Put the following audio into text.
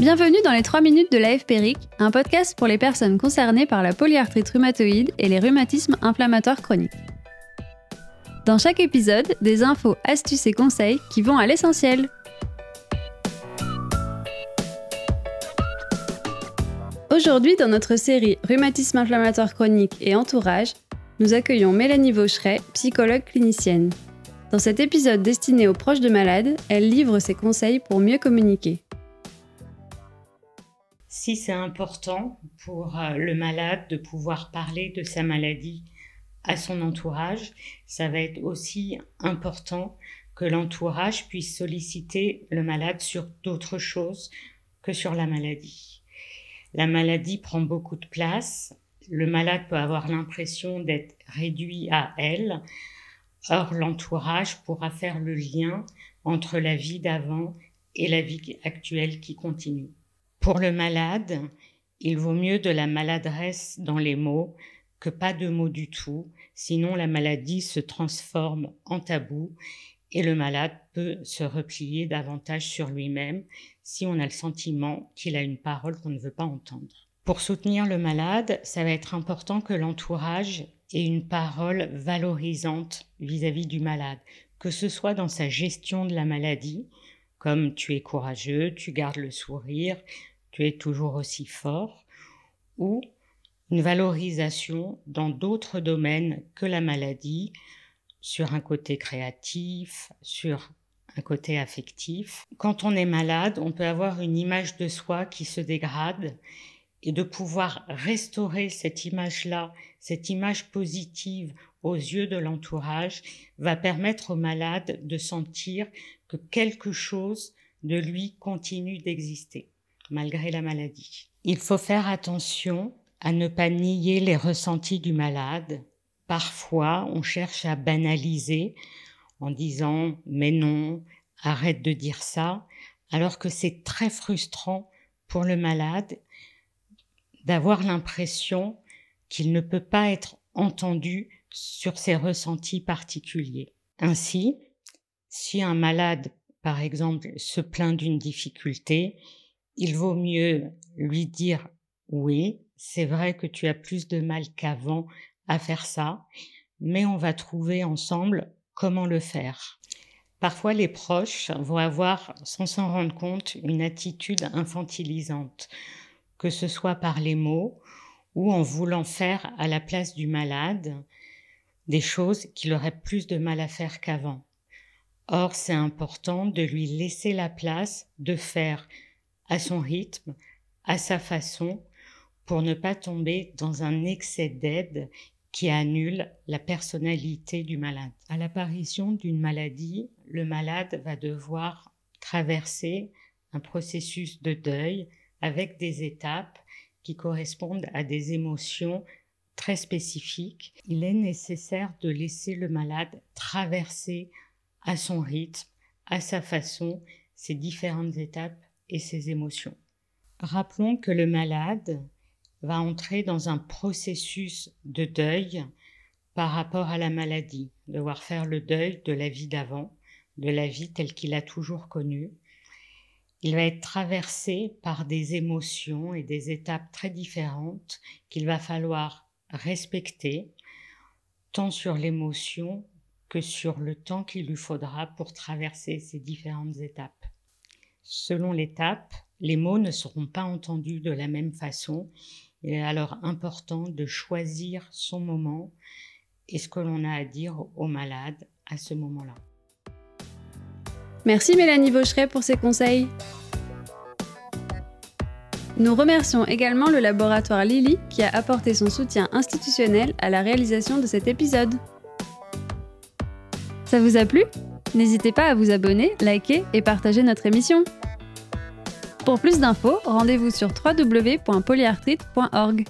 Bienvenue dans les 3 minutes de l'AFPRIC, un podcast pour les personnes concernées par la polyarthrite rhumatoïde et les rhumatismes inflammatoires chroniques. Dans chaque épisode, des infos, astuces et conseils qui vont à l'essentiel. Aujourd'hui, dans notre série Rhumatisme inflammatoire chronique et entourage, nous accueillons Mélanie Vaucheret, psychologue clinicienne. Dans cet épisode destiné aux proches de malades, elle livre ses conseils pour mieux communiquer si c'est important pour euh, le malade de pouvoir parler de sa maladie à son entourage, ça va être aussi important que l'entourage puisse solliciter le malade sur d'autres choses que sur la maladie. La maladie prend beaucoup de place, le malade peut avoir l'impression d'être réduit à elle, or l'entourage pourra faire le lien entre la vie d'avant et la vie actuelle qui continue. Pour le malade, il vaut mieux de la maladresse dans les mots que pas de mots du tout, sinon la maladie se transforme en tabou et le malade peut se replier davantage sur lui-même si on a le sentiment qu'il a une parole qu'on ne veut pas entendre. Pour soutenir le malade, ça va être important que l'entourage ait une parole valorisante vis-à-vis -vis du malade, que ce soit dans sa gestion de la maladie, comme tu es courageux, tu gardes le sourire, tu es toujours aussi fort, ou une valorisation dans d'autres domaines que la maladie, sur un côté créatif, sur un côté affectif. Quand on est malade, on peut avoir une image de soi qui se dégrade et de pouvoir restaurer cette image-là, cette image positive aux yeux de l'entourage, va permettre au malade de sentir que quelque chose de lui continue d'exister malgré la maladie. Il faut faire attention à ne pas nier les ressentis du malade. Parfois, on cherche à banaliser en disant mais non, arrête de dire ça, alors que c'est très frustrant pour le malade d'avoir l'impression qu'il ne peut pas être entendu sur ses ressentis particuliers. Ainsi, si un malade, par exemple, se plaint d'une difficulté, il vaut mieux lui dire oui, c'est vrai que tu as plus de mal qu'avant à faire ça, mais on va trouver ensemble comment le faire. Parfois, les proches vont avoir, sans s'en rendre compte, une attitude infantilisante, que ce soit par les mots ou en voulant faire à la place du malade des choses qu'il aurait plus de mal à faire qu'avant. Or, c'est important de lui laisser la place de faire à son rythme, à sa façon, pour ne pas tomber dans un excès d'aide qui annule la personnalité du malade. À l'apparition d'une maladie, le malade va devoir traverser un processus de deuil avec des étapes qui correspondent à des émotions très spécifiques. Il est nécessaire de laisser le malade traverser à son rythme, à sa façon, ces différentes étapes et ses émotions. Rappelons que le malade va entrer dans un processus de deuil par rapport à la maladie, devoir faire le deuil de la vie d'avant, de la vie telle qu'il a toujours connue. Il va être traversé par des émotions et des étapes très différentes qu'il va falloir respecter, tant sur l'émotion que sur le temps qu'il lui faudra pour traverser ces différentes étapes. Selon l'étape, les mots ne seront pas entendus de la même façon. Il est alors important de choisir son moment et ce que l'on a à dire au malade à ce moment-là. Merci Mélanie Vaucheret pour ces conseils. Nous remercions également le laboratoire Lily qui a apporté son soutien institutionnel à la réalisation de cet épisode. Ça vous a plu? N'hésitez pas à vous abonner, liker et partager notre émission. Pour plus d'infos, rendez-vous sur www.polyarthrite.org.